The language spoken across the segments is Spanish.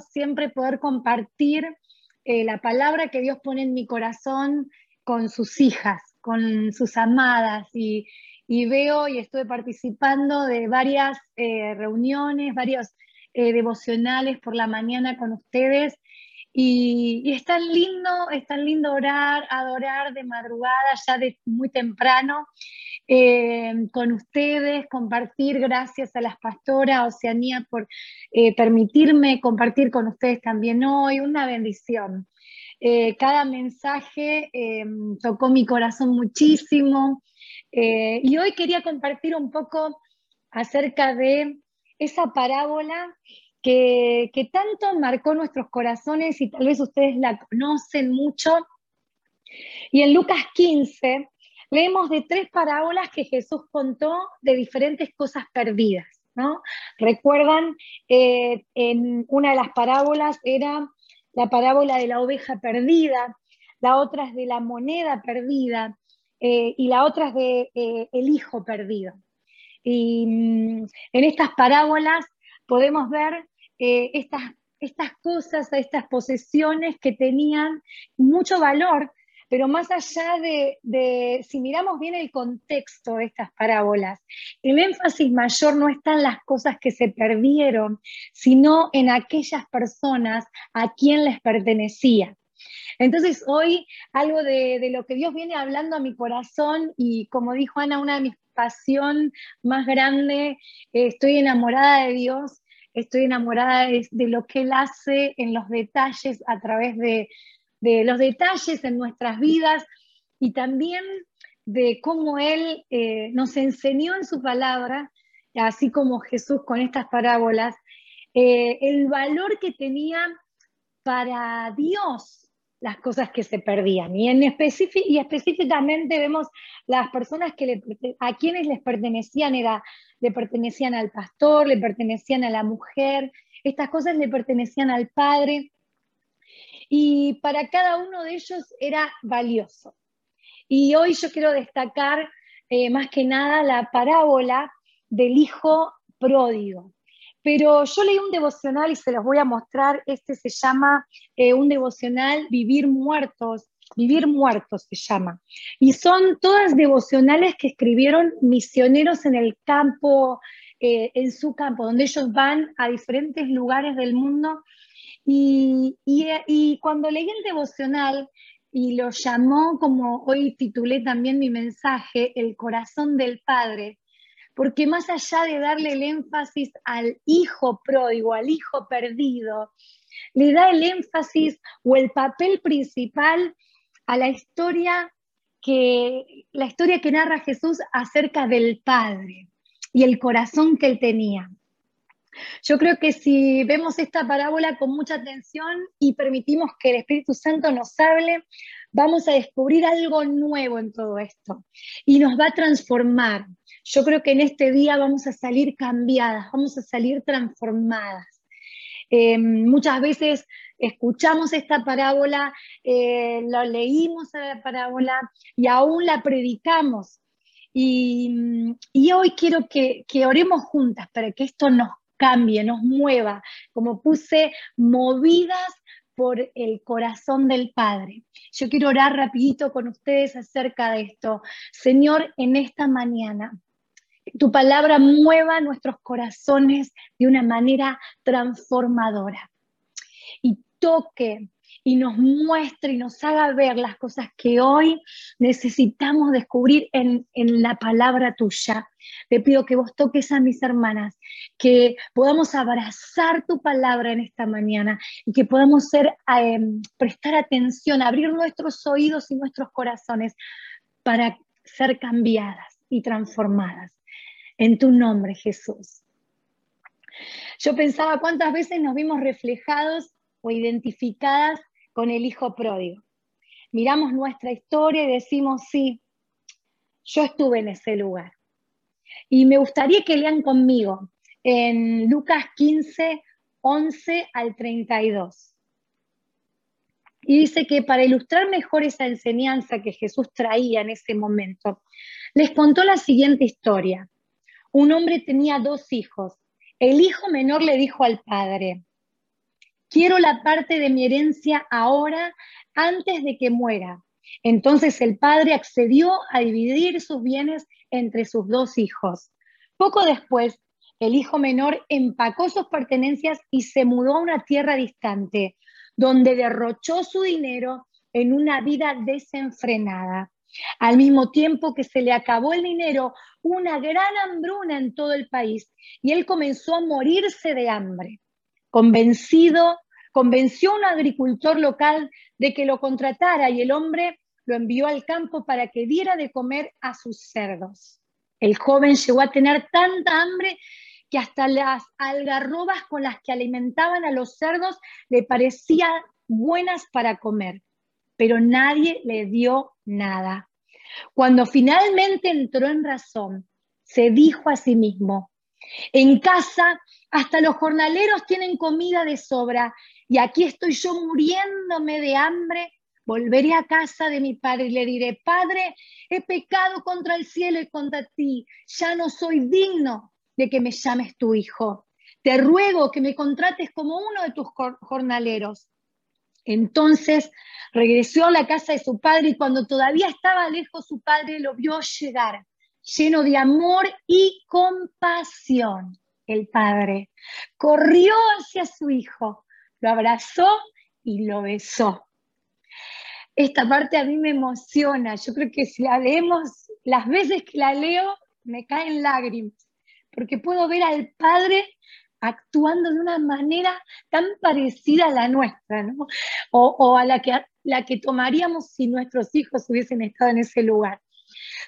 siempre poder compartir eh, la palabra que Dios pone en mi corazón con sus hijas, con sus amadas. Y, veo y estuve participando de varias eh, reuniones, varios eh, devocionales por la mañana con ustedes. Y, es tan lindo, es tan lindo orar, adorar de madrugada, ya de muy temprano, eh, con ustedes, compartir, gracias a las pastoras Oceanía por permitirme compartir con ustedes también hoy, una bendición. Eh, cada mensaje eh, tocó mi corazón muchísimo eh, y hoy quería compartir un poco acerca de esa parábola que, que, tanto marcó nuestros corazones y tal vez ustedes la conocen mucho. Y en Lucas 15 leemos de tres parábolas que Jesús contó de diferentes cosas perdidas. ¿no? Recuerdan, en una de las parábolas era la parábola de la oveja perdida, la otra es de la moneda perdida eh, y la otra es de eh, el hijo perdido. Y mm, en estas parábolas podemos ver eh, estas, estas cosas, estas posesiones que tenían mucho valor, pero más allá de, si miramos bien el contexto de estas parábolas, el énfasis mayor no está en las cosas que se perdieron, sino en aquellas personas a quien les pertenecía. Entonces hoy algo de, lo que Dios viene hablando a mi corazón y como dijo Ana, una de mis pasión más grande, eh, estoy enamorada de Dios, estoy enamorada de, lo que Él hace en los detalles a través de, de los detalles en nuestras vidas y también de cómo Él eh, nos enseñó en su palabra, así como Jesús con estas parábolas, eh, el valor que tenía para Dios las cosas que se perdían. Y, en y específicamente vemos las personas que a quienes les pertenecían, era, le pertenecían al pastor, le pertenecían a la mujer, estas cosas le pertenecían al padre y para cada uno de ellos era valioso. Y hoy yo quiero destacar eh, más que nada la parábola del hijo pródigo. Pero yo leí un devocional y se los voy a mostrar. Este se llama eh, un devocional Vivir Muertos. Vivir Muertos se llama. Y son todas devocionales que escribieron misioneros en el campo, eh, en su campo, donde ellos van a diferentes lugares del mundo y, cuando leí el devocional y lo llamó, como hoy titulé también mi mensaje, el corazón del Padre, porque más allá de darle el énfasis al hijo pródigo, al hijo perdido, le da el énfasis o el papel principal a la historia que, la historia que narra Jesús acerca del Padre y el corazón que él tenía. Yo creo que si vemos esta parábola con mucha atención y permitimos que el Espíritu Santo nos hable, vamos a descubrir algo nuevo en todo esto y nos va a transformar. Yo creo que en este día vamos a salir cambiadas, vamos a salir transformadas. Em, muchas veces escuchamos esta parábola, eh, lo leímos a la parábola y aún la predicamos. Y, hoy quiero que, que, oremos juntas para que esto nos cambie, nos mueva, como puse, movidas por el corazón del Padre. Yo quiero orar rapidito con ustedes acerca de esto. Señor, en esta mañana, tu palabra mueva nuestros corazones de una manera transformadora y toque y nos muestre y nos haga ver las cosas que hoy necesitamos descubrir en, la palabra tuya. Le pido que vos toques a mis hermanas, que podamos abrazar tu palabra en esta mañana y que podamos ser, em, prestar atención, abrir nuestros oídos y nuestros corazones para ser cambiadas y transformadas. En tu nombre, Jesús. Yo pensaba cuántas veces nos vimos reflejados o identificadas con el hijo pródigo. Miramos nuestra historia y decimos, sí, yo estuve en ese lugar. Y me gustaría que lean conmigo en Lucas 15, 11 al 32. Y dice que para ilustrar mejor esa enseñanza que Jesús traía en ese momento, les contó la siguiente historia. Un hombre tenía dos hijos. El hijo menor le dijo al padre, Quiero la parte de mi herencia ahora, antes de que muera. Entonces el padre accedió a dividir sus bienes entre sus dos hijos. Poco después, el hijo menor empacó sus pertenencias y se mudó a una tierra distante, donde derrochó su dinero en una vida desenfrenada. Al mismo tiempo que se le acabó el dinero, una gran hambruna en todo el país y él comenzó a morirse de hambre. Convencido, convenció a un agricultor local de que lo contratara y el hombre lo envió al campo para que diera de comer a sus cerdos. El joven llegó a tener tanta hambre que hasta las algarrobas con las que alimentaban a los cerdos le parecían buenas para comer, pero nadie le dio nada. Cuando finalmente entró en razón, se dijo a sí mismo, en casa hasta los jornaleros tienen comida de sobra y aquí estoy yo muriéndome de hambre. Volveré a casa de mi padre y le diré, Padre, he pecado contra el cielo y contra ti, ya no soy digno de que me llames tu hijo. Te ruego que me contrates como uno de tus jornaleros. Entonces regresó a la casa de su padre y cuando todavía estaba lejos su padre lo vio llegar, lleno de amor y compasión. El padre corrió hacia su hijo, lo abrazó y lo besó. Esta parte a mí me emociona. Yo creo que si la leemos, las veces que la leo, me caen lágrimas, porque puedo ver al padre actuando de una manera tan parecida a la nuestra, ¿no? O, a la que, la que tomaríamos si nuestros hijos hubiesen estado en ese lugar.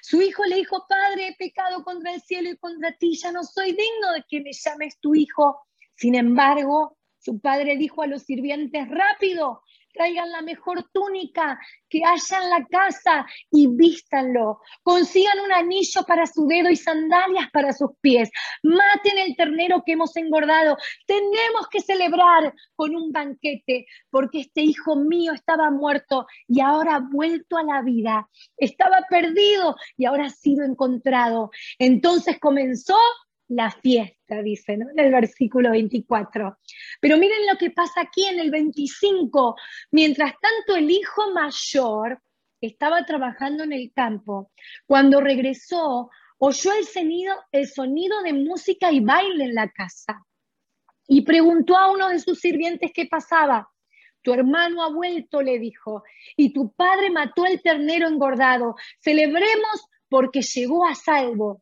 Su hijo le dijo, Padre, he pecado contra el cielo y contra ti, ya no soy digno de que me llames tu hijo. Sin embargo, su padre dijo a los sirvientes, rápido, traigan la mejor túnica que haya en la casa y vístanlo. Consigan un anillo para su dedo y sandalias para sus pies. Maten el ternero que hemos engordado. Tenemos que celebrar con un banquete porque este hijo mío estaba muerto y ahora ha vuelto a la vida. Estaba perdido y ahora ha sido encontrado. Entonces comenzó la fiesta, dice, ¿no? En el versículo 24. Pero miren lo que pasa aquí en el 25. Mientras tanto, el hijo mayor estaba trabajando en el campo. Cuando regresó, oyó el sonido, el sonido de música y baile en la casa. Y preguntó a uno de sus sirvientes qué pasaba. Tu hermano ha vuelto, le dijo, y tu padre mató el ternero engordado. Celebremos porque llegó a salvo.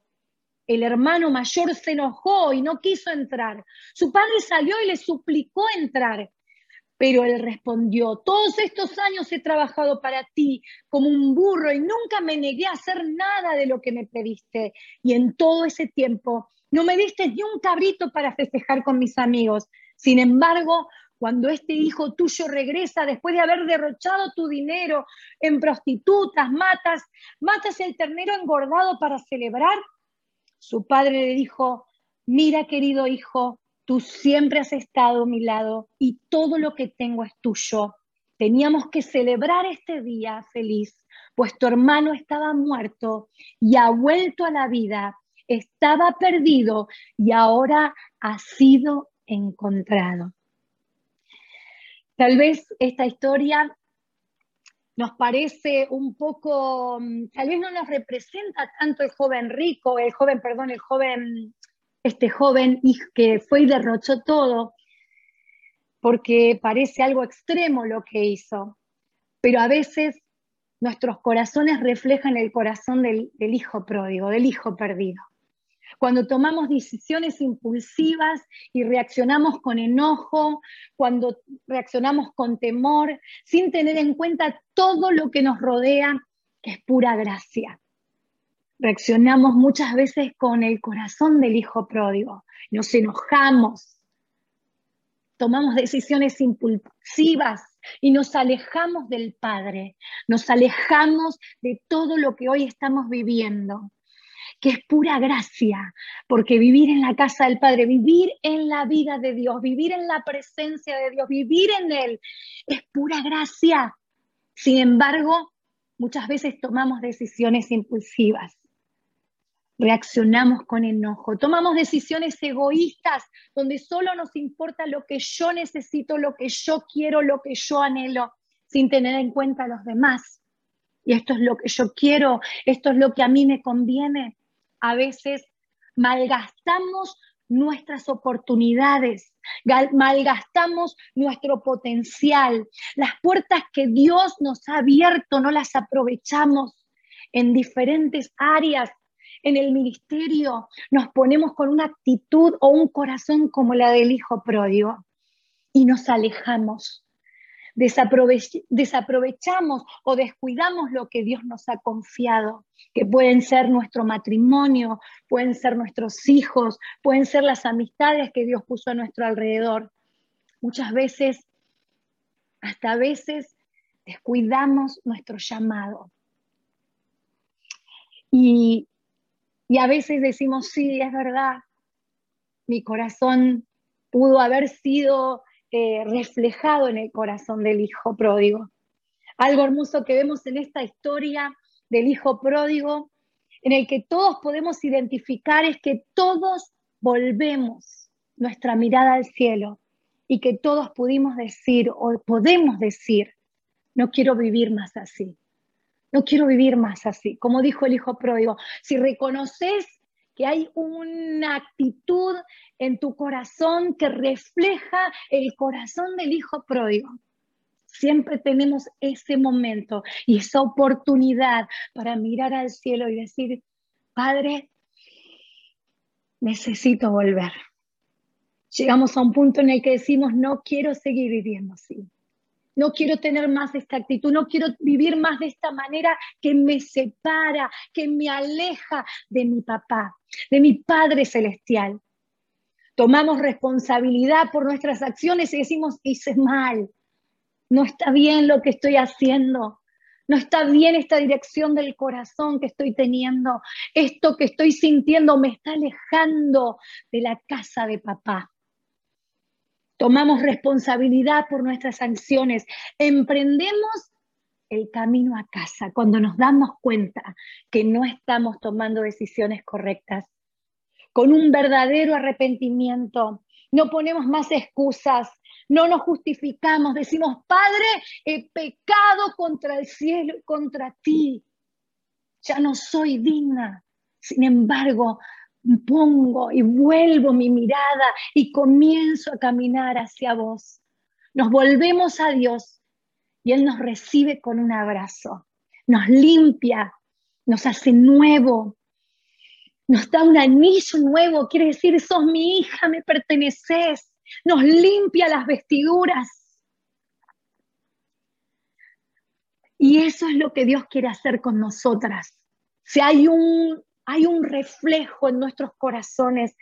El hermano mayor se enojó y no quiso entrar. Su padre salió y le suplicó entrar. Pero él respondió, todos estos años he trabajado para ti como un burro y nunca me negué a hacer nada de lo que me pediste. Y en todo ese tiempo no me diste ni un cabrito para festejar con mis amigos. Sin embargo, cuando este hijo tuyo regresa después de haber derrochado tu dinero en prostitutas, matas, matas el ternero engordado para celebrar, su padre le dijo, mira querido hijo, tú siempre has estado a mi lado y todo lo que tengo es tuyo. Teníamos que celebrar este día feliz, pues tu hermano estaba muerto y ha vuelto a la vida, estaba perdido y ahora ha sido encontrado. Tal vez esta historia nos parece un poco, mm, tal vez no nos representa tanto el joven rico, el joven, perdón, el joven, este joven que fue y derrochó todo, porque parece algo extremo lo que hizo, pero a veces nuestros corazones reflejan el corazón del hijo pródigo, del hijo perdido cuando tomamos decisiones impulsivas y reaccionamos con enojo, cuando reaccionamos con temor, sin tener en cuenta todo lo que nos rodea, que es pura gracia. Reaccionamos muchas veces con el corazón del hijo pródigo, nos enojamos, tomamos decisiones impulsivas y nos alejamos del Padre, nos alejamos de todo lo que hoy estamos viviendo que es pura gracia, porque vivir en la casa del Padre, vivir en la vida de Dios, vivir en la presencia de Dios, vivir en Él, es pura gracia. Sin embargo, muchas veces tomamos decisiones impulsivas. reaccionamos con enojo, tomamos decisiones egoístas donde solo nos importa lo que yo necesito, lo que yo quiero, lo que yo anhelo, sin tener en cuenta a los demás. Y esto es lo que yo quiero, esto es lo que a mí me conviene. A veces malgastamos nuestras oportunidades, malgastamos nuestro potencial. Las puertas que Dios nos ha abierto no las aprovechamos en diferentes áreas en el ministerio nos ponemos con una actitud o un corazón como la del hijo pródigo y nos alejamos. Desaprovechamos o descuidamos lo que Dios nos ha confiado, que pueden ser nuestro matrimonio, pueden ser nuestros hijos, pueden ser las amistades que Dios puso a nuestro alrededor. Muchas veces, hasta a veces, descuidamos nuestro llamado. Y y a veces decimos, sí, es verdad, mi corazón pudo haber sido eh, reflejado en el corazón del hijo pródigo. Algo hermoso que vemos en esta historia del hijo pródigo, en el que todos podemos identificar es que todos volvemos nuestra mirada al cielo y que todos pudimos decir o podemos decir, no quiero vivir más así. No quiero vivir más así. Como dijo el hijo pródigo, si reconoces que hay una actitud en tu corazón que refleja el corazón del hijo pródigo, siempre tenemos ese momento y esa oportunidad para mirar al cielo y decir, Padre, necesito volver. Llegamos a un punto en el que decimos, no quiero seguir viviendo así no quiero tener más esta actitud, no quiero vivir más de esta manera que me separa, que me aleja de mi papá, de mi Padre Celestial. Tomamos responsabilidad por nuestras acciones y decimos, hice mal, no está bien lo que estoy haciendo, no está bien esta dirección del corazón que estoy teniendo, esto que estoy sintiendo me está alejando de la casa de papá tomamos responsabilidad por nuestras acciones, emprendemos el camino a casa cuando nos damos cuenta que no estamos tomando decisiones correctas. Con un verdadero arrepentimiento, no ponemos más excusas, no nos justificamos, decimos, Padre, he pecado contra el cielo contra ti, ya no soy digna. Sin embargo, pongo y vuelvo mi mirada y comienzo a caminar hacia vos. Nos volvemos a Dios y Él nos recibe con un abrazo, nos limpia, nos hace nuevo, nos da un anillo nuevo, quiere decir, sos mi hija, me perteneces, nos limpia las vestiduras. Y eso es lo que Dios quiere hacer con nosotras. Si hay un hay un reflejo en nuestros corazones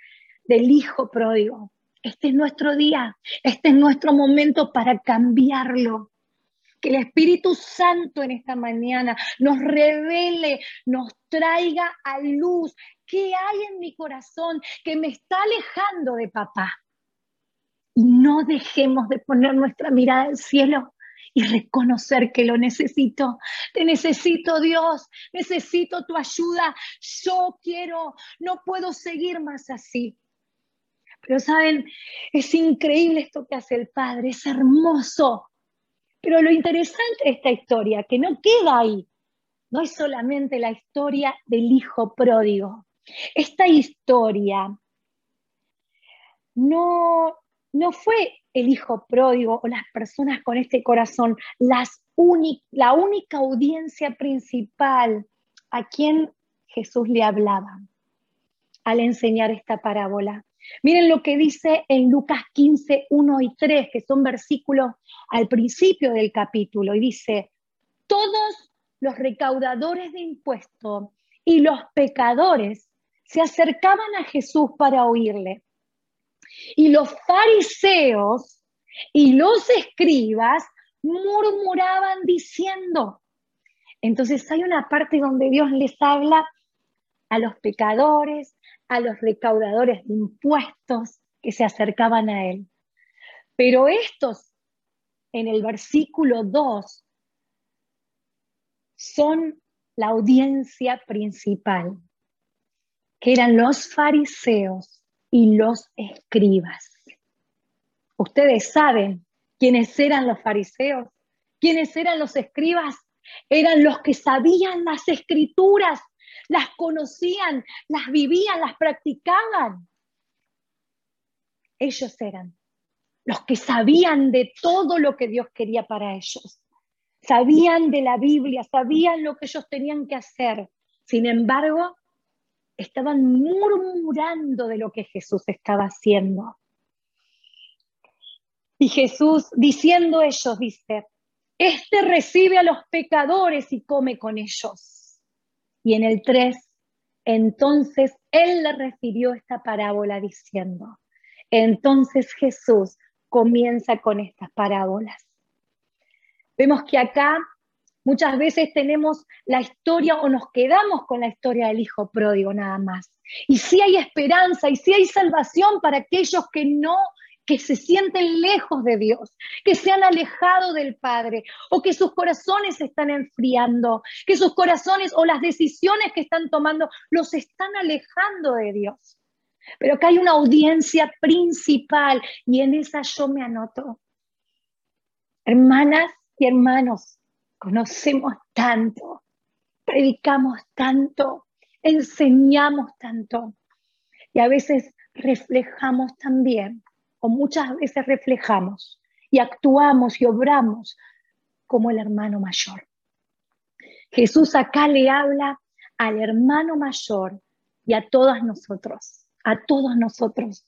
del Hijo pródigo. Este es nuestro día, este es nuestro momento para cambiarlo. Que el Espíritu Santo en esta mañana nos revele, nos traiga a luz qué hay en mi corazón que me está alejando de papá. Y no dejemos de poner nuestra mirada al cielo y reconocer que lo necesito. Te necesito, Dios, necesito tu ayuda. Yo quiero, no puedo seguir más así. Pero saben, es increíble esto que hace el Padre, es hermoso. Pero lo interesante de esta historia, que no queda ahí, no es solamente la historia del hijo pródigo. Esta historia no, no fue el hijo pródigo o las personas con este corazón, la única audiencia principal a quien Jesús le hablaba al enseñar esta parábola. Miren lo que dice en Lucas 15, 1 y 3, que son versículos al principio del capítulo, y dice, todos los recaudadores de impuestos y los pecadores se acercaban a Jesús para oírle. Y los fariseos y los escribas murmuraban diciendo. Entonces hay una parte donde Dios les habla a los pecadores, a los recaudadores de impuestos que se acercaban a Él. Pero estos, en el versículo 2, son la audiencia principal. que eran los fariseos y los escribas. Ustedes saben quiénes eran los fariseos, quiénes eran los escribas. Eran los que sabían las escrituras, las conocían, las vivían, las practicaban. Ellos eran los que sabían de todo lo que Dios quería para ellos. Sabían de la Biblia, sabían lo que ellos tenían que hacer. Sin embargo, estaban murmurando de lo que Jesús estaba haciendo. Y Jesús, diciendo ellos, dice, este recibe a los pecadores y come con ellos. Y en el 3, entonces él le refirió esta parábola diciendo, entonces Jesús comienza con estas parábolas. Vemos que acá muchas veces tenemos la historia o nos quedamos con la historia del hijo pródigo nada más. Y si hay esperanza y si hay salvación para aquellos que no que se sienten lejos de Dios, que se han alejado del Padre o que sus corazones se están enfriando, que sus corazones o las decisiones que están tomando los están alejando de Dios. Pero acá hay una audiencia principal y en esa yo me anoto. Hermanas y hermanos, conocemos tanto, predicamos tanto, enseñamos tanto y a veces reflejamos también o muchas veces reflejamos y actuamos y obramos como el hermano mayor. Jesús acá le habla al hermano mayor y a todas nosotros, a todos nosotros.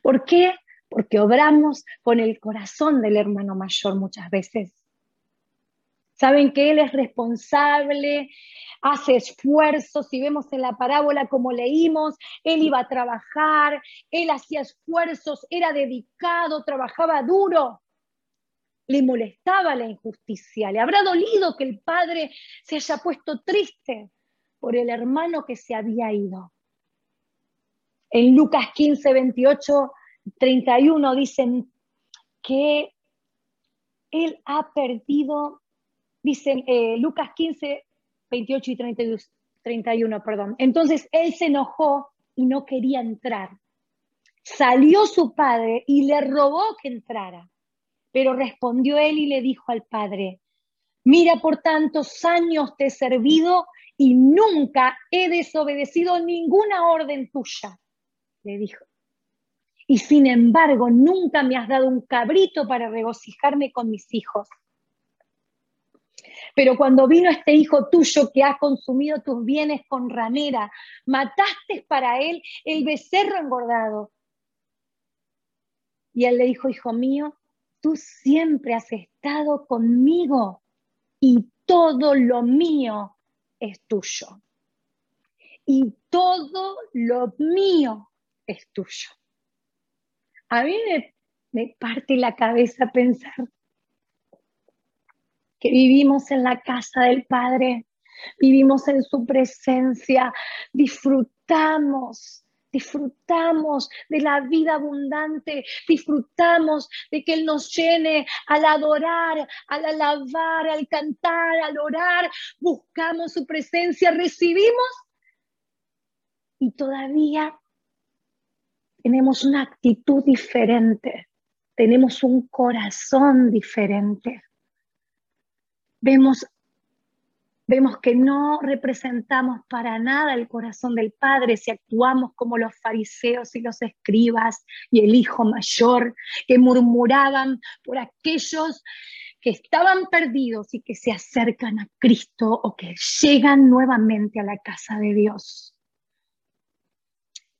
¿Por qué? Porque obramos con el corazón del hermano mayor muchas veces. Saben que Él es responsable, hace esfuerzos, si vemos en la parábola como leímos, Él iba a trabajar, Él hacía esfuerzos, era dedicado, trabajaba duro. Le molestaba la injusticia, le habrá dolido que el padre se haya puesto triste por el hermano que se había ido. En Lucas 15, 28, 31 dicen que él ha perdido Dice eh, Lucas 15, 28 y 31, perdón. Entonces él se enojó y no quería entrar. Salió su padre y le robó que entrara. Pero respondió él y le dijo al padre, mira por tantos años te he servido y nunca he desobedecido ninguna orden tuya, le dijo. Y sin embargo, nunca me has dado un cabrito para regocijarme con mis hijos. Pero cuando vino este hijo tuyo que ha consumido tus bienes con ramera, mataste para él el becerro engordado. Y él le dijo, hijo mío, tú siempre has estado conmigo y todo lo mío es tuyo. Y todo lo mío es tuyo. A mí me, me parte la cabeza pensar que vivimos en la casa del Padre, vivimos en su presencia, disfrutamos, disfrutamos de la vida abundante, disfrutamos de que Él nos llene al adorar, al alabar, al cantar, al orar, buscamos su presencia, recibimos y todavía tenemos una actitud diferente, tenemos un corazón diferente vemos, vemos que no representamos para nada el corazón del Padre si actuamos como los fariseos y los escribas y el hijo mayor que murmuraban por aquellos que estaban perdidos y que se acercan a Cristo o que llegan nuevamente a la casa de Dios.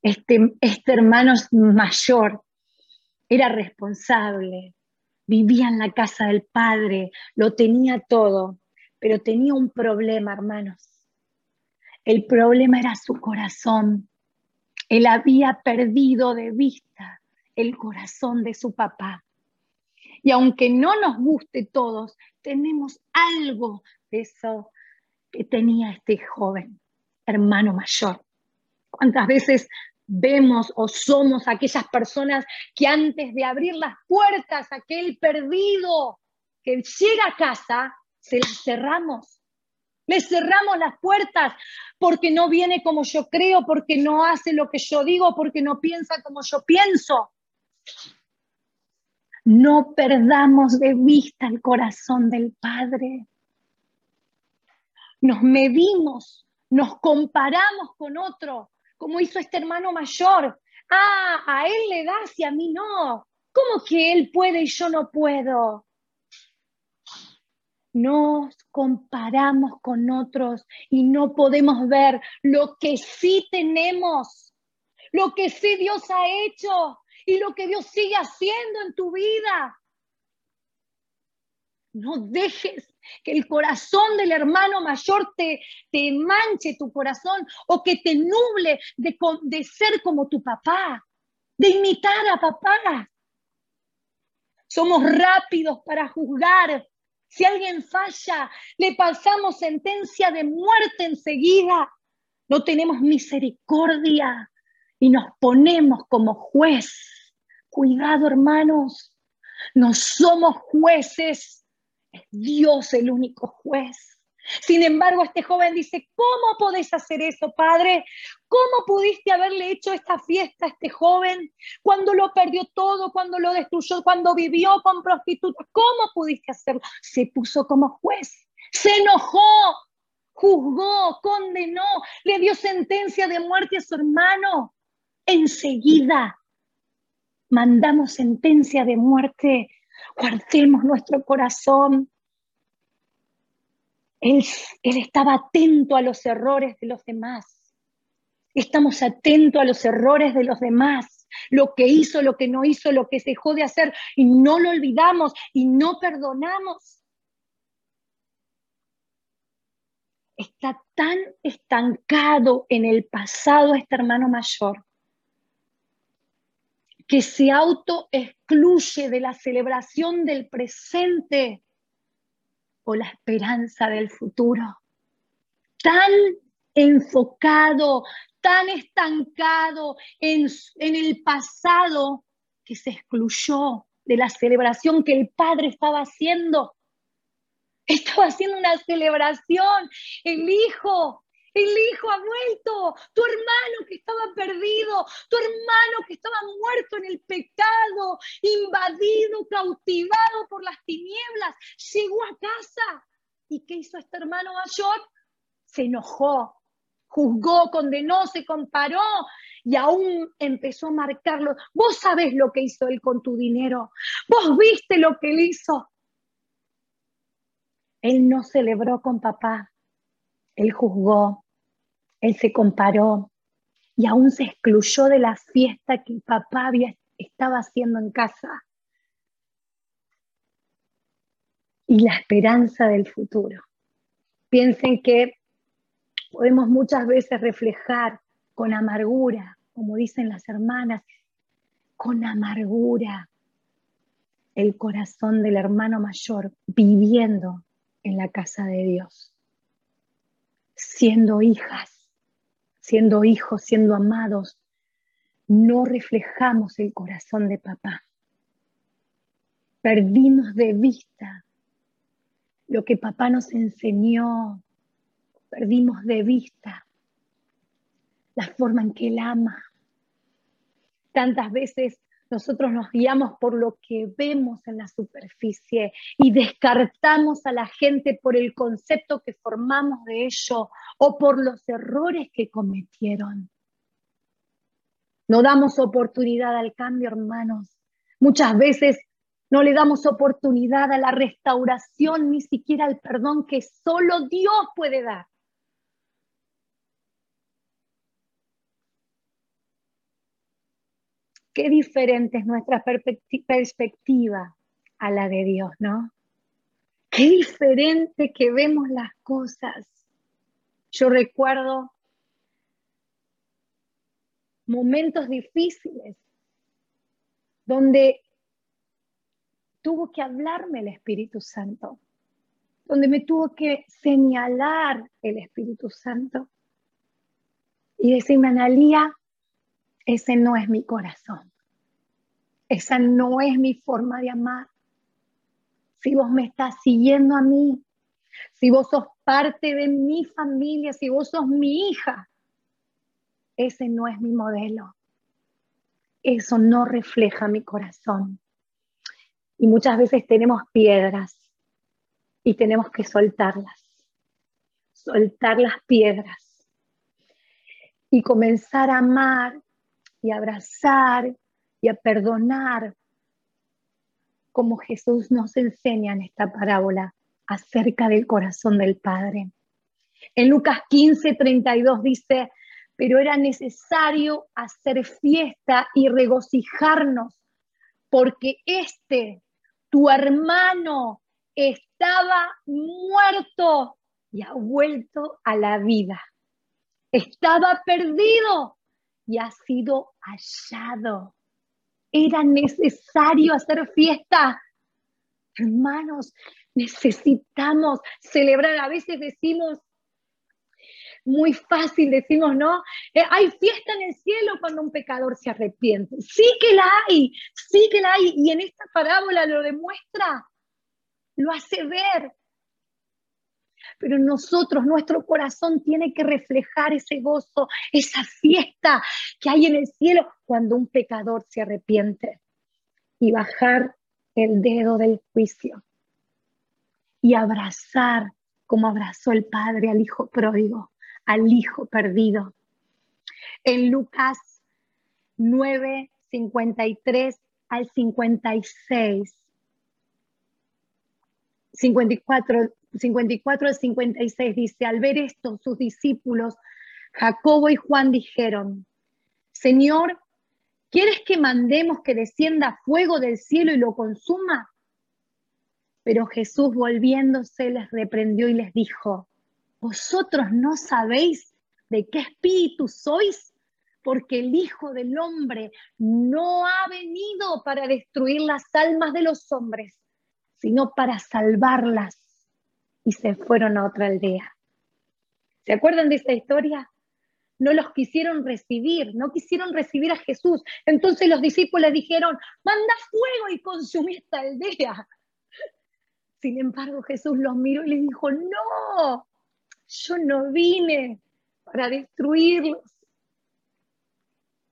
Este, este hermano mayor era responsable, vivía en la casa del Padre, lo tenía todo, pero tenía un problema, hermanos. El problema era su corazón. Él había perdido de vista el corazón de su papá. Y aunque no nos guste todos, tenemos algo de eso que tenía este joven, hermano mayor. ¿Cuántas veces vemos o somos aquellas personas que antes de abrir las puertas a aquel perdido que llega a casa, se las cerramos. Le cerramos las puertas porque no viene como yo creo, porque no hace lo que yo digo, porque no piensa como yo pienso. No perdamos de vista el corazón del Padre. Nos medimos, nos comparamos con otro, como hizo este hermano mayor. Ah, a él le das y a mí no. ¿Cómo que él puede y yo no puedo? Nos comparamos con otros y no podemos ver lo que sí tenemos, lo que sí Dios ha hecho y lo que Dios sigue haciendo en tu vida. No dejes que el corazón del hermano mayor te, te manche tu corazón o que te nuble de, de ser como tu papá, de imitar a papá. Somos rápidos para juzgar. Si alguien falla, le pasamos sentencia de muerte enseguida. No tenemos misericordia y nos ponemos como juez. Cuidado, hermanos. No somos jueces. Es Dios el único juez. Sin embargo, este joven dice, ¿cómo podés hacer eso, padre? ¿Cómo pudiste haberle hecho esta fiesta a este joven cuando lo perdió todo, cuando lo destruyó, cuando vivió con prostitutas? ¿Cómo pudiste hacerlo? Se puso como juez, se enojó, juzgó, condenó, le dio sentencia de muerte a su hermano. Enseguida mandamos sentencia de muerte, guardemos nuestro corazón él, estaba atento a los errores de los demás. Estamos atentos a los errores de los demás, lo que hizo, lo que no hizo, lo que dejó de hacer, y no lo olvidamos y no perdonamos. Está tan estancado en el pasado este hermano mayor que se auto excluye de la celebración del presente o la esperanza del futuro. Tan enfocado, tan estancado en, en el pasado que se excluyó de la celebración que el Padre estaba haciendo. Estaba haciendo una celebración, el Hijo el hijo ha vuelto, tu hermano que estaba perdido, tu hermano que estaba muerto en el pecado, invadido, cautivado por las tinieblas, llegó a casa. ¿Y qué hizo este hermano mayor? Se enojó, juzgó, condenó, se comparó y aún empezó a marcarlo. Vos sabés lo que hizo él con tu dinero, vos viste lo que él hizo. Él no celebró con papá, él juzgó, él se comparó y aún se excluyó de la fiesta que papá había, estaba haciendo en casa. Y la esperanza del futuro. Piensen que podemos muchas veces reflejar con amargura, como dicen las hermanas, con amargura el corazón del hermano mayor viviendo en la casa de Dios, siendo hijas siendo hijos, siendo amados, no reflejamos el corazón de papá. Perdimos de vista lo que papá nos enseñó, perdimos de vista la forma en que él ama. Tantas veces nosotros nos guiamos por lo que vemos en la superficie y descartamos a la gente por el concepto que formamos de ello o por los errores que cometieron. No damos oportunidad al cambio, hermanos. Muchas veces no le damos oportunidad a la restauración, ni siquiera al perdón que solo Dios puede dar. Qué diferente es nuestra perspectiva a la de Dios, ¿no? Qué diferente que vemos las cosas. Yo recuerdo momentos difíciles donde tuvo que hablarme el Espíritu Santo, donde me tuvo que señalar el Espíritu Santo y decirme, Analía, ese no es mi corazón. Esa no es mi forma de amar. Si vos me estás siguiendo a mí, Si vos sos parte de mi familia, si vos sos mi hija, ese no es mi modelo. Eso no refleja mi corazón. Y muchas veces tenemos piedras y tenemos que soltarlas. Soltar las piedras y comenzar a amar y abrazar y a perdonar como Jesús nos enseña en esta parábola acerca del corazón del Padre. En Lucas 15, 32 dice, pero era necesario hacer fiesta y regocijarnos, porque este, tu hermano, estaba muerto y ha vuelto a la vida. Estaba perdido y ha sido hallado. Era necesario hacer fiesta. Hermanos, necesitamos celebrar. A veces decimos, muy fácil decimos, ¿no? Eh, hay fiesta en el cielo cuando un pecador se arrepiente. Sí que la hay, sí que la hay. Y en esta parábola lo demuestra, lo hace ver. Pero nosotros, nuestro corazón tiene que reflejar ese gozo, esa fiesta que hay en el cielo cuando un pecador se arrepiente y bajar el dedo del juicio y abrazar como abrazó el Padre al Hijo pródigo al hijo perdido. En Lucas 9, 53 al 56. 54, 54 al 56 dice, al ver esto, sus discípulos, Jacobo y Juan dijeron, Señor, ¿quieres que mandemos que descienda fuego del cielo y lo consuma? Pero Jesús volviéndose les reprendió y les dijo, vosotros no sabéis de qué espíritu sois, porque el Hijo del Hombre no ha venido para destruir las almas de los hombres, sino para salvarlas. Y se fueron a otra aldea. ¿Se acuerdan de esa historia? No los quisieron recibir, no quisieron recibir a Jesús. Entonces los discípulos dijeron, manda fuego y consume esta aldea. Sin embargo, Jesús los miró y les dijo, no, yo no vine para destruirlos.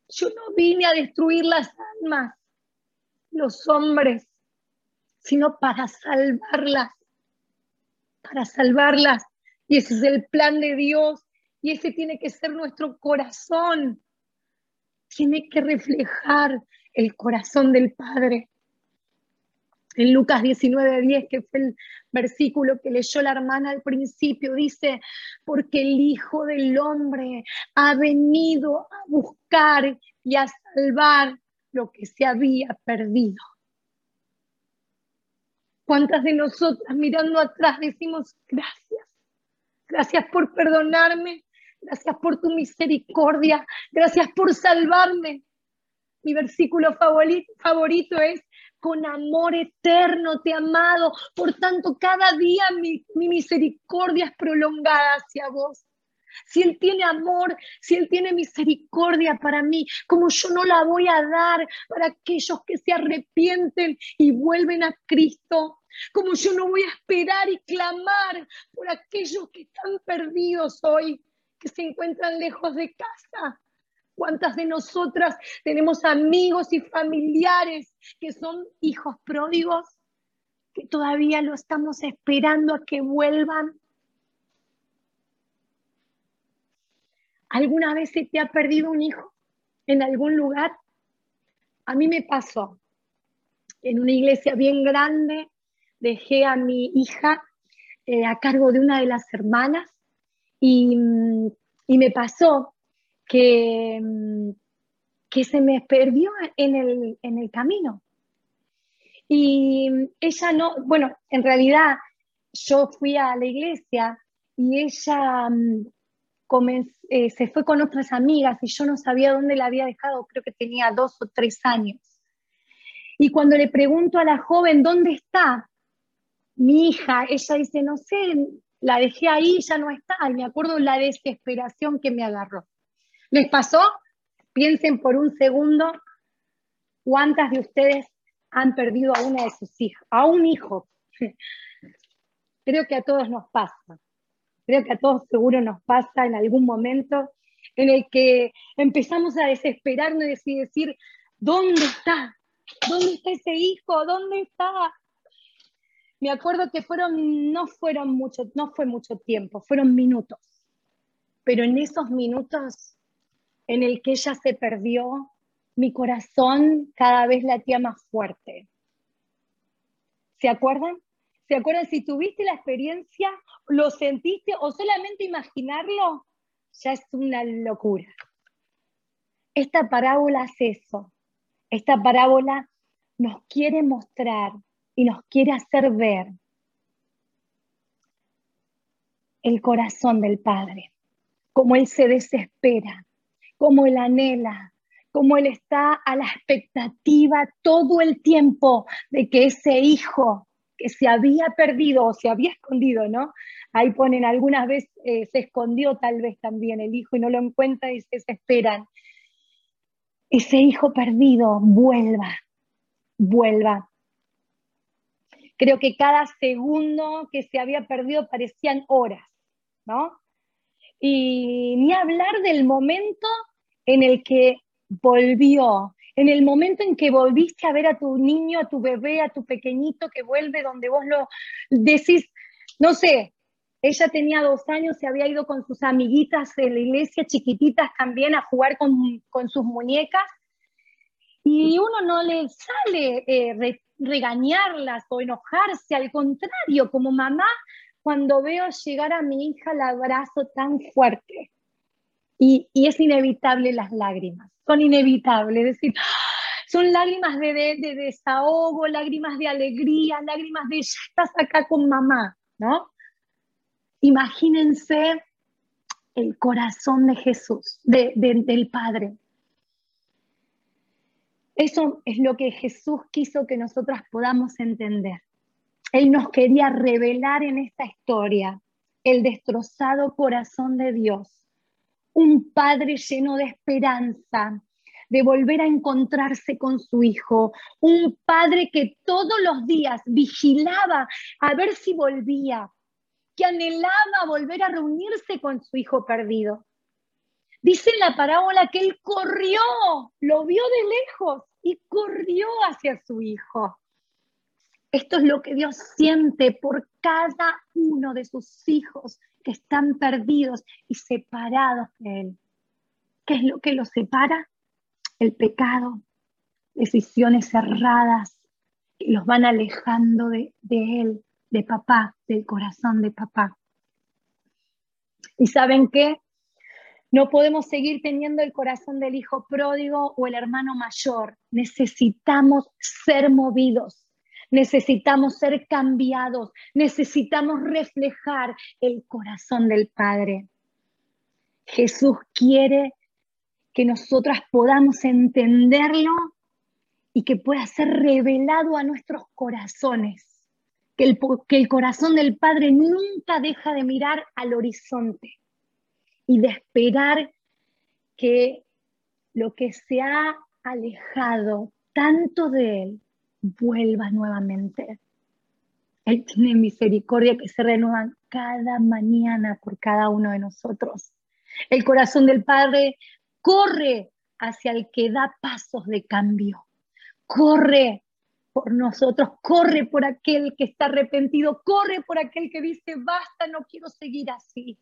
Yo no vine a destruir las almas, los hombres, sino para salvarlas, para salvarlas. Y ese es el plan de Dios y ese tiene que ser nuestro corazón. Tiene que reflejar el corazón del Padre en Lucas 19:10, que fue el versículo que leyó la hermana al principio, dice, porque el Hijo del Hombre ha venido a buscar y a salvar lo que se había perdido. ¿Cuántas de nosotras mirando atrás decimos gracias? Gracias por perdonarme, gracias por tu misericordia, gracias por salvarme. Mi versículo favorito, es, con amor eterno te he amado, por tanto cada día mi, misericordia es prolongada hacia vos. Si Él tiene amor, si Él tiene misericordia para mí, como yo no la voy a dar para aquellos que se arrepienten y vuelven a Cristo, como yo no voy a esperar y clamar por aquellos que están perdidos hoy, que se encuentran lejos de casa, ¿Cuántas de nosotras tenemos amigos y familiares que son hijos pródigos, que todavía lo estamos esperando a que vuelvan? ¿Alguna vez se te ha perdido un hijo en algún lugar? A mí me pasó. En una iglesia bien grande dejé a mi hija eh, a cargo de una de las hermanas y, y me pasó que, mm, que se me perdió en el, en el camino. Y ella no, bueno, en realidad yo fui a la iglesia y ella eh, se fue con otras amigas y yo no sabía dónde la había dejado, creo que tenía dos o tres años. Y cuando le pregunto a la joven, ¿dónde está mi hija? Ella dice, no sé, la dejé ahí, ya no está. Y me acuerdo la desesperación que me agarró. ¿Les pasó? Piensen por un segundo cuántas de ustedes han perdido a una de sus hijas, a un hijo. creo que a todos nos pasa. Creo que a todos seguro nos pasa en algún momento en el que empezamos a desesperarnos y decir, ¿dónde está? ¿Dónde está ese hijo? ¿Dónde está? Me acuerdo que fueron, no fueron mucho, no fue mucho tiempo, fueron minutos. Pero en esos minutos en el que ella se perdió, mi corazón cada vez latía más fuerte. ¿Se acuerdan? ¿Se acuerdan? Si tuviste la experiencia, lo sentiste o solamente imaginarlo, ya es una locura. Esta parábola es eso. Esta parábola nos quiere mostrar y nos quiere hacer ver el corazón del Padre, cómo Él se desespera, cómo Él anhela, cómo Él está a la expectativa todo el tiempo de que ese hijo que se había perdido o se había escondido, ¿no? Ahí ponen algunas veces, eh, se escondió tal vez también el hijo y no lo encuentra y se desesperan. Ese hijo perdido vuelva, vuelva. Creo que cada segundo que se había perdido parecían horas, ¿no? Y ni hablar del momento en el que volvió, en el momento en que volviste a ver a tu niño, a tu bebé, a tu pequeñito que vuelve, donde vos lo decís, no sé, ella tenía dos años, se había ido con sus amiguitas de la iglesia, chiquititas también, a jugar con, sus muñecas. Y uno no le sale eh, regañarlas o enojarse, al contrario, como mamá, cuando veo llegar a mi hija, la abrazo tan fuerte. Y, y es inevitable las lágrimas son inevitables, es decir, son lágrimas de, de, desahogo, lágrimas de alegría, lágrimas de ya estás acá con mamá, ¿no? Imagínense el corazón de Jesús, del Padre. Eso es lo que Jesús quiso que nosotras podamos entender. Él nos quería revelar en esta historia el destrozado corazón de Dios un padre lleno de esperanza, de volver a encontrarse con su hijo, un padre que todos los días vigilaba a ver si volvía, que anhelaba volver a reunirse con su hijo perdido. Dice la parábola que él corrió, lo vio de lejos y corrió hacia su hijo. Esto es lo que Dios siente por cada uno de sus hijos que están perdidos y separados de Él. ¿Qué es lo que los separa? El pecado, decisiones erradas que los van alejando de, de Él, de papá, del corazón de papá. ¿Y saben qué? No podemos seguir teniendo el corazón del hijo pródigo o el hermano mayor. Necesitamos ser movidos necesitamos ser cambiados, necesitamos reflejar el corazón del Padre. Jesús quiere que nosotras podamos entenderlo y que pueda ser revelado a nuestros corazones. Que el, que el corazón del Padre nunca deja de mirar al horizonte y de esperar que lo que se ha alejado tanto de Él vuelva nuevamente. Él tiene misericordia que se renueva cada mañana por cada uno de nosotros. El corazón del Padre corre hacia el que da pasos de cambio. Corre por nosotros, corre por aquel que está arrepentido, corre por aquel que dice, basta, no quiero seguir así.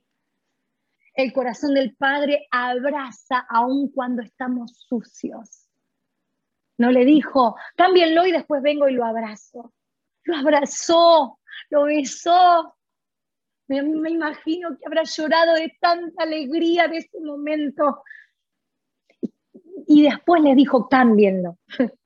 El corazón del Padre abraza aun cuando estamos sucios. No le dijo, cámbienlo y después vengo y lo abrazo. Lo abrazó, lo besó. Me, imagino que habrá llorado de tanta alegría de ese momento. Y, después le dijo, cámbienlo.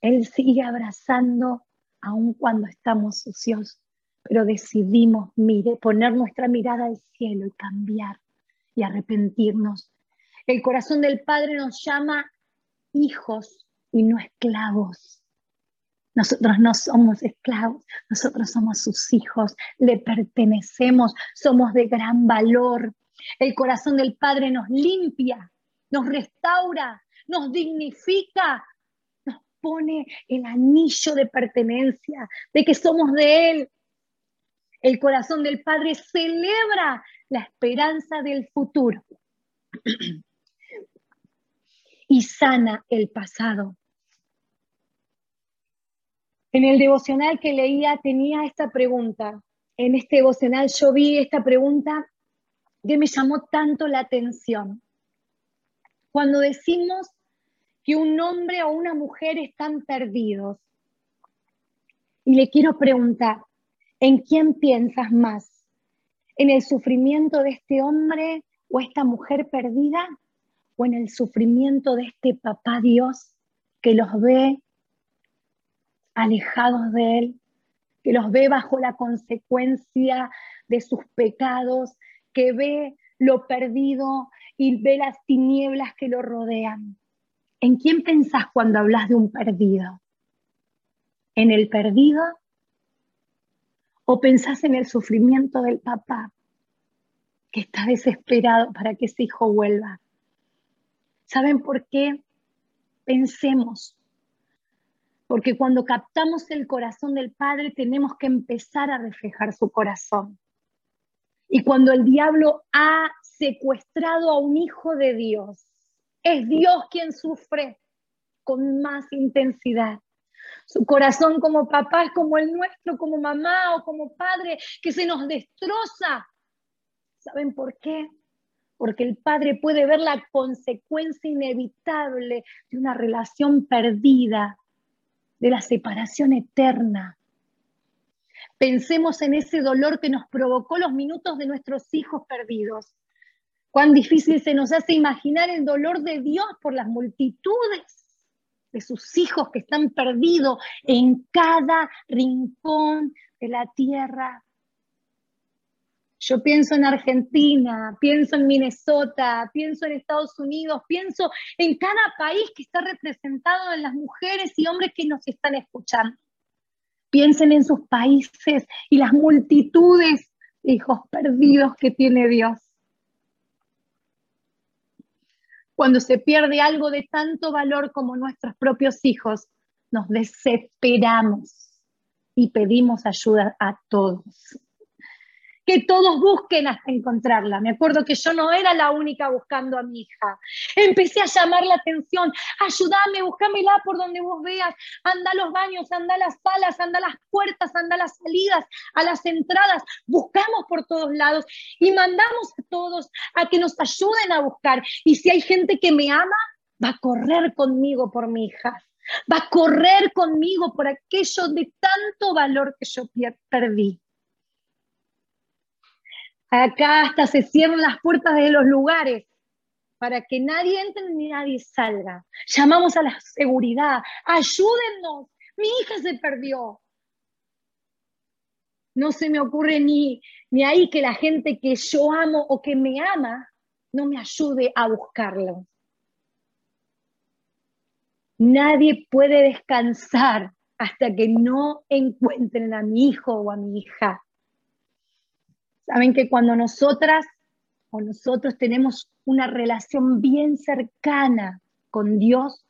Él sigue abrazando aun cuando estamos sucios, pero decidimos mire, poner nuestra mirada al cielo y cambiar y arrepentirnos. El corazón del Padre nos llama hijos y no esclavos. Nosotros no somos esclavos, nosotros somos sus hijos, le pertenecemos, somos de gran valor. El corazón del Padre nos limpia, nos restaura, nos dignifica, nos pone el anillo de pertenencia, de que somos de Él. El corazón del Padre celebra la esperanza del futuro y sana el pasado. En el devocional que leía tenía esta pregunta. En este devocional yo vi esta pregunta que me llamó tanto la atención. Cuando decimos que un hombre o una mujer están perdidos, y le quiero preguntar, ¿en quién piensas más? ¿En el sufrimiento de este hombre o esta mujer perdida? ¿O en el sufrimiento de este papá Dios que los ve alejados de Él, que los ve bajo la consecuencia de sus pecados, que ve lo perdido y ve las tinieblas que lo rodean. ¿En quién pensás cuando hablas de un perdido? ¿En el perdido? ¿O pensás en el sufrimiento del papá que está desesperado para que ese hijo vuelva? ¿Saben por qué? Pensemos porque cuando captamos el corazón del Padre tenemos que empezar a reflejar su corazón. Y cuando el diablo ha secuestrado a un hijo de Dios, es Dios quien sufre con más intensidad. Su corazón como papá es como el nuestro, como mamá o como padre, que se nos destroza. ¿Saben por qué? Porque el padre puede ver la consecuencia inevitable de una relación perdida, de la separación eterna. Pensemos en ese dolor que nos provocó los minutos de nuestros hijos perdidos. Cuán difícil se nos hace imaginar el dolor de Dios por las multitudes de sus hijos que están perdidos en cada rincón de la tierra. Yo pienso en Argentina, pienso en Minnesota, pienso en Estados Unidos, pienso en cada país que está representado en las mujeres y hombres que nos están escuchando. Piensen en sus países y las multitudes de hijos perdidos que tiene Dios. Cuando se pierde algo de tanto valor como nuestros propios hijos, nos desesperamos y pedimos ayuda a todos que todos busquen hasta encontrarla. Me acuerdo que yo no era la única buscando a mi hija. Empecé a llamar la atención, ayúdame, búscamela por donde vos veas, anda a los baños, anda a las salas, anda a las puertas, anda a las salidas, a las entradas, buscamos por todos lados y mandamos a todos a que nos ayuden a buscar. Y si hay gente que me ama, va a correr conmigo por mi hija. Va a correr conmigo por aquello de tanto valor que yo perdí. Acá hasta se cierran las puertas de los lugares para que nadie entre ni nadie salga. Llamamos a la seguridad, ayúdennos, mi hija se perdió. No se me ocurre ni, ni ahí que la gente que yo amo o que me ama no me ayude a buscarlo. Nadie puede descansar hasta que no encuentren a mi hijo o a mi hija. Saben que cuando nosotras o nosotros tenemos una relación bien cercana con Dios,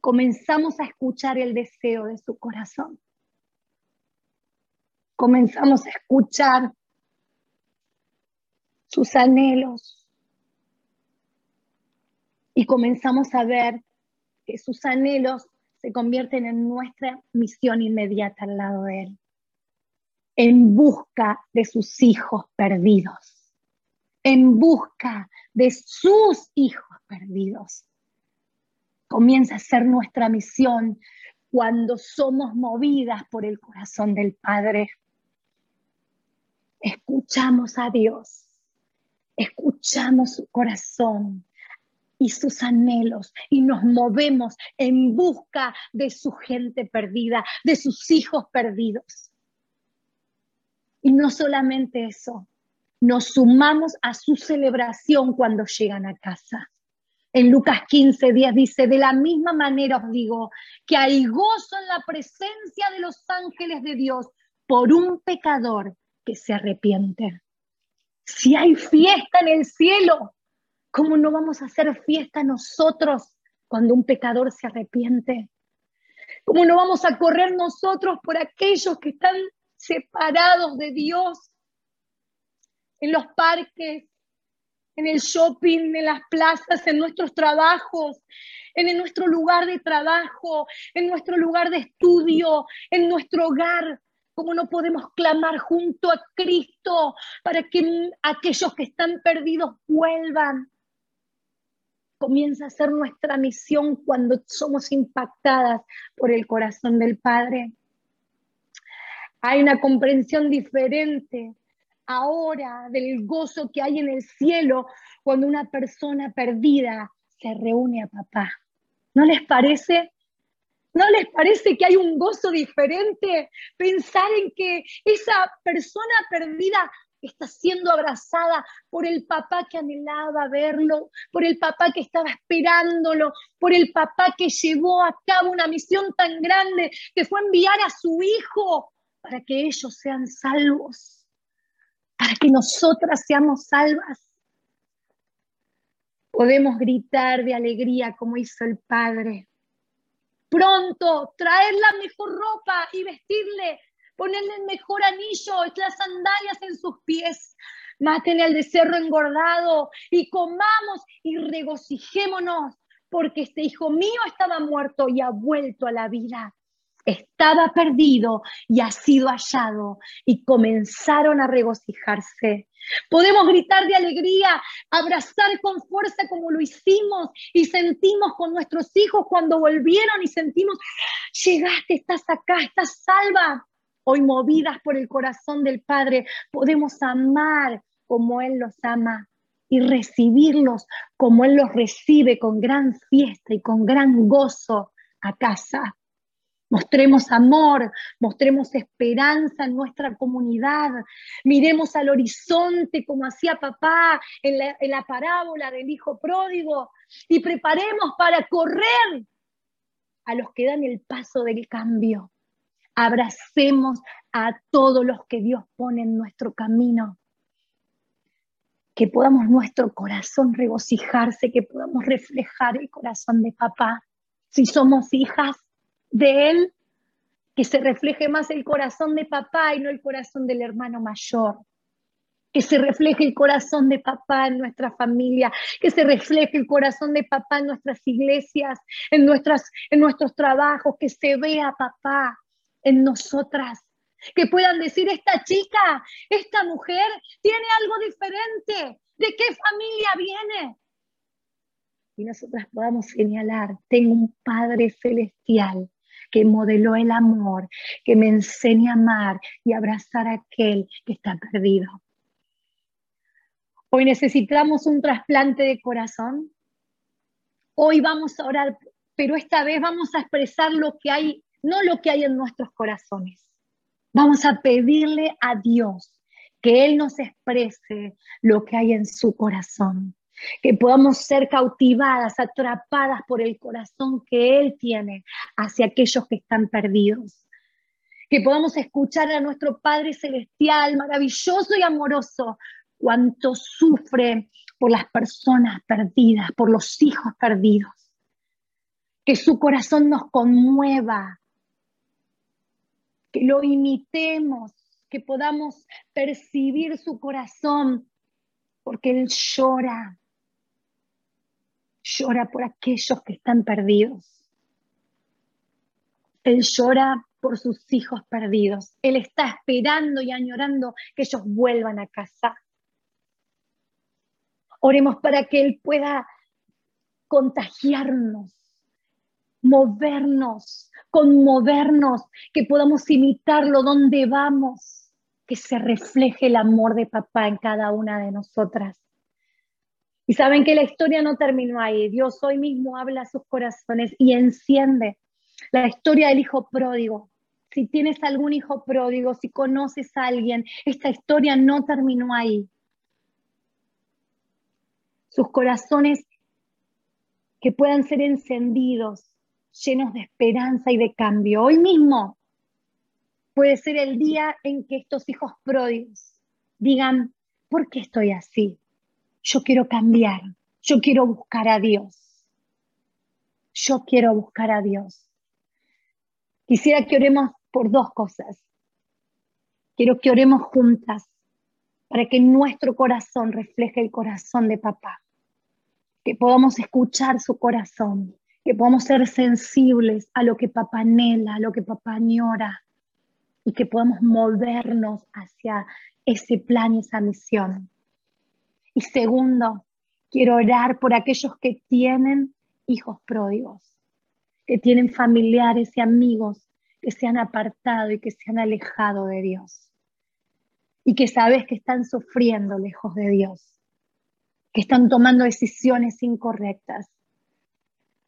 comenzamos a escuchar el deseo de su corazón. Comenzamos a escuchar sus anhelos y comenzamos a ver que sus anhelos se convierten en nuestra misión inmediata al lado de Él en busca de sus hijos perdidos, en busca de sus hijos perdidos. Comienza a ser nuestra misión cuando somos movidas por el corazón del Padre. Escuchamos a Dios, escuchamos su corazón y sus anhelos y nos movemos en busca de su gente perdida, de sus hijos perdidos. Y no solamente eso, nos sumamos a su celebración cuando llegan a casa. En Lucas 15, 10 dice, de la misma manera os digo que hay gozo en la presencia de los ángeles de Dios por un pecador que se arrepiente. Si hay fiesta en el cielo, ¿cómo no vamos a hacer fiesta nosotros cuando un pecador se arrepiente? ¿Cómo no vamos a correr nosotros por aquellos que están separados de Dios, en los parques, en el shopping, en las plazas, en nuestros trabajos, en nuestro lugar de trabajo, en nuestro lugar de estudio, en nuestro hogar. Como no podemos clamar junto a Cristo para que aquellos que están perdidos vuelvan. Comienza a ser nuestra misión cuando somos impactadas por el corazón del Padre. Hay una comprensión diferente ahora del gozo que hay en el cielo cuando una persona perdida se reúne a papá. ¿No les parece? ¿No les parece que hay un gozo diferente? Pensar en que esa persona perdida está siendo abrazada por el papá que anhelaba verlo, por el papá que estaba esperándolo, por el papá que llevó a cabo una misión tan grande que fue enviar a su hijo para que ellos sean salvos, para que nosotras seamos salvas. Podemos gritar de alegría como hizo el Padre. Pronto, traer la mejor ropa y vestirle, ponerle el mejor anillo, las sandalias en sus pies. Maten el becerro engordado y comamos y regocijémonos, porque este hijo mío estaba muerto y ha vuelto a la vida estaba perdido y ha sido hallado y comenzaron a regocijarse. Podemos gritar de alegría, abrazar con fuerza como lo hicimos y sentimos con nuestros hijos cuando volvieron y sentimos, llegaste, estás acá, estás salva. Hoy movidas por el corazón del Padre, podemos amar como Él los ama y recibirlos como Él los recibe con gran fiesta y con gran gozo a casa. Mostremos amor, mostremos esperanza en nuestra comunidad, miremos al horizonte como hacía papá en la, parábola del hijo pródigo y preparemos para correr a los que dan el paso del cambio. Abracemos a todos los que Dios pone en nuestro camino. Que podamos nuestro corazón regocijarse, que podamos reflejar el corazón de papá. Si somos hijas, de él, que se refleje más el corazón de papá y no el corazón del hermano mayor. Que se refleje el corazón de papá en nuestra familia, que se refleje el corazón de papá en nuestras iglesias, en, nuestras, en nuestros trabajos, que se vea papá en nosotras, que puedan decir, esta chica, esta mujer tiene algo diferente, ¿de qué familia viene? Y nosotras podamos señalar, tengo un Padre celestial que modeló el amor, que me enseña a amar y abrazar a aquel que está perdido. Hoy necesitamos un trasplante de corazón. Hoy vamos a orar, pero esta vez vamos a expresar lo que hay, no lo que hay en nuestros corazones. Vamos a pedirle a Dios que Él nos exprese lo que hay en su corazón que podamos ser cautivadas, atrapadas por el corazón que Él tiene hacia aquellos que están perdidos. Que podamos escuchar a nuestro Padre Celestial, maravilloso y amoroso, cuánto sufre por las personas perdidas, por los hijos perdidos. Que su corazón nos conmueva, que lo imitemos, que podamos percibir su corazón, porque Él llora, llora por aquellos que están perdidos. Él llora por sus hijos perdidos. Él está esperando y añorando que ellos vuelvan a casa. Oremos para que Él pueda contagiarnos, movernos, conmovernos, que podamos imitarlo donde vamos, que se refleje el amor de papá en cada una de nosotras. Y saben que la historia no terminó ahí. Dios hoy mismo habla a sus corazones y enciende la historia del hijo pródigo. Si tienes algún hijo pródigo, si conoces a alguien, esta historia no terminó ahí. Sus corazones que puedan ser encendidos, llenos de esperanza y de cambio. Hoy mismo puede ser el día en que estos hijos pródigos digan, ¿por qué estoy así? Yo quiero cambiar, yo quiero buscar a Dios. Yo quiero buscar a Dios. Quisiera que oremos por dos cosas. quiero que oremos juntas para que nuestro corazón refleje el corazón de papá, que podamos escuchar su corazón, que podamos ser sensibles a lo que papá anhela, a lo que papá añora, y que podamos movernos hacia ese plan y esa misión. Y segundo, quiero orar por aquellos que tienen hijos pródigos, que tienen familiares y amigos que se han apartado y que se han alejado de Dios. Y que sabes que están sufriendo lejos de Dios, que están tomando decisiones incorrectas.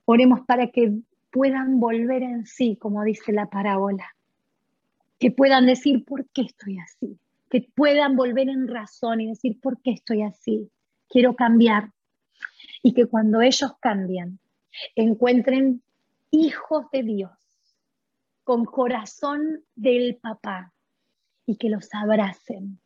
Oremos para que puedan volver en sí, como dice la parábola, que puedan decir, ¿por qué estoy así? Que puedan volver en razón y decir, ¿por qué estoy así? Quiero cambiar. Y que cuando ellos cambian, encuentren hijos de Dios con corazón del papá y que los abracen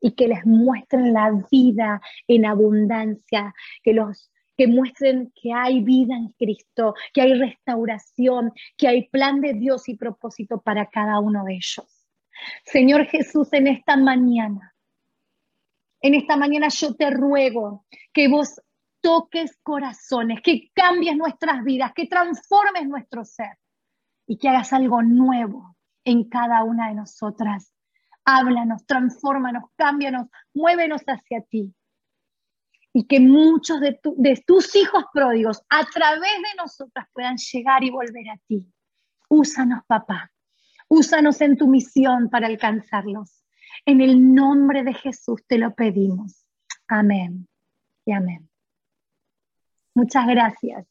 y que les muestren la vida en abundancia, que los que muestren que hay vida en Cristo, que hay restauración, que hay plan de Dios y propósito para cada uno de ellos. Señor Jesús, en esta mañana, en esta mañana yo te ruego que vos toques corazones, que cambies nuestras vidas, que transformes nuestro ser y que hagas algo nuevo en cada una de nosotras. Háblanos, transfórmanos, cámbianos, muévenos hacia ti. Y que muchos de, de tus hijos pródigos a través de nosotras puedan llegar y volver a ti. Úsanos, papá. Úsanos en tu misión para alcanzarlos. En el nombre de Jesús te lo pedimos. Amén y amén. Muchas gracias.